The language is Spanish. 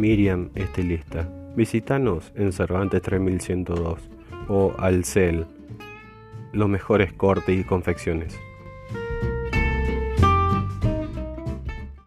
Miriam Estilista. Visítanos en Cervantes 3102 o Alcel, los mejores cortes y confecciones.